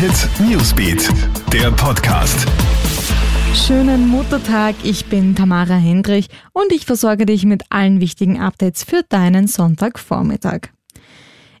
Hit Newsbeat, der Podcast. Schönen Muttertag, ich bin Tamara Hendrich und ich versorge dich mit allen wichtigen Updates für deinen Sonntagvormittag.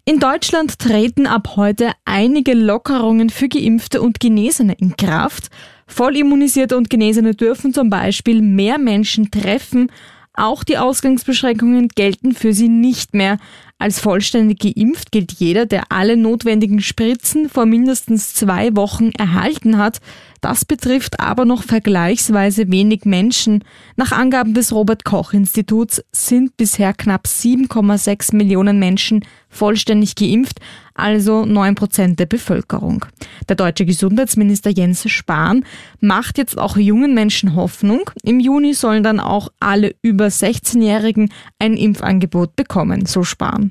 In Deutschland treten ab heute einige Lockerungen für Geimpfte und Genesene in Kraft. Vollimmunisierte und Genesene dürfen zum Beispiel mehr Menschen treffen. Auch die Ausgangsbeschränkungen gelten für sie nicht mehr. Als vollständig geimpft gilt jeder, der alle notwendigen Spritzen vor mindestens zwei Wochen erhalten hat. Das betrifft aber noch vergleichsweise wenig Menschen. Nach Angaben des Robert Koch Instituts sind bisher knapp 7,6 Millionen Menschen vollständig geimpft, also 9 Prozent der Bevölkerung. Der deutsche Gesundheitsminister Jens Spahn macht jetzt auch jungen Menschen Hoffnung. Im Juni sollen dann auch alle über 16-Jährigen ein Impfangebot bekommen, so Spahn.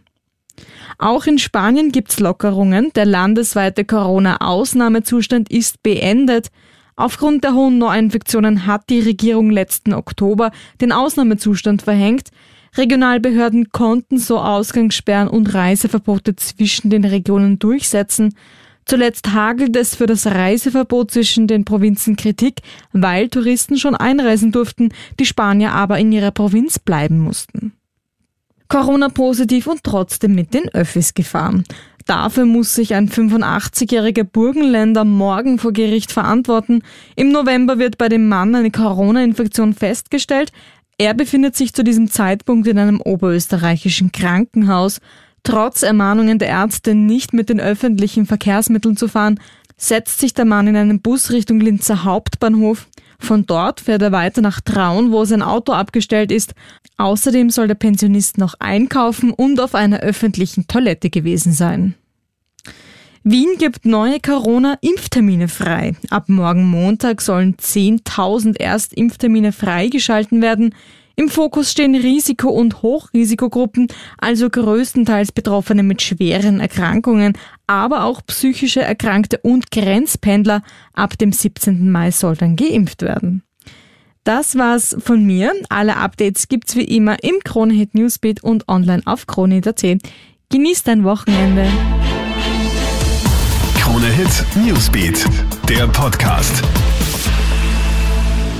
Auch in Spanien gibt's Lockerungen. Der landesweite Corona-Ausnahmezustand ist beendet. Aufgrund der hohen Neuinfektionen hat die Regierung letzten Oktober den Ausnahmezustand verhängt. Regionalbehörden konnten so Ausgangssperren und Reiseverbote zwischen den Regionen durchsetzen. Zuletzt hagelt es für das Reiseverbot zwischen den Provinzen Kritik, weil Touristen schon einreisen durften, die Spanier aber in ihrer Provinz bleiben mussten. Corona-positiv und trotzdem mit den Öffis gefahren. Dafür muss sich ein 85-jähriger Burgenländer morgen vor Gericht verantworten. Im November wird bei dem Mann eine Corona-Infektion festgestellt. Er befindet sich zu diesem Zeitpunkt in einem oberösterreichischen Krankenhaus. Trotz Ermahnungen der Ärzte, nicht mit den öffentlichen Verkehrsmitteln zu fahren, setzt sich der Mann in einen Bus Richtung Linzer Hauptbahnhof. Von dort fährt er weiter nach Traun, wo sein Auto abgestellt ist. Außerdem soll der Pensionist noch einkaufen und auf einer öffentlichen Toilette gewesen sein. Wien gibt neue Corona-Impftermine frei. Ab morgen Montag sollen 10.000 Erstimpftermine freigeschalten werden. Im Fokus stehen Risiko- und Hochrisikogruppen, also größtenteils Betroffene mit schweren Erkrankungen, aber auch psychische Erkrankte und Grenzpendler. Ab dem 17. Mai soll dann geimpft werden. Das war's von mir. Alle Updates gibt's wie immer im Kronehit Newsbeat und online auf kronehit.at. Genießt dein Wochenende. Kronehit Newsbeat, der Podcast.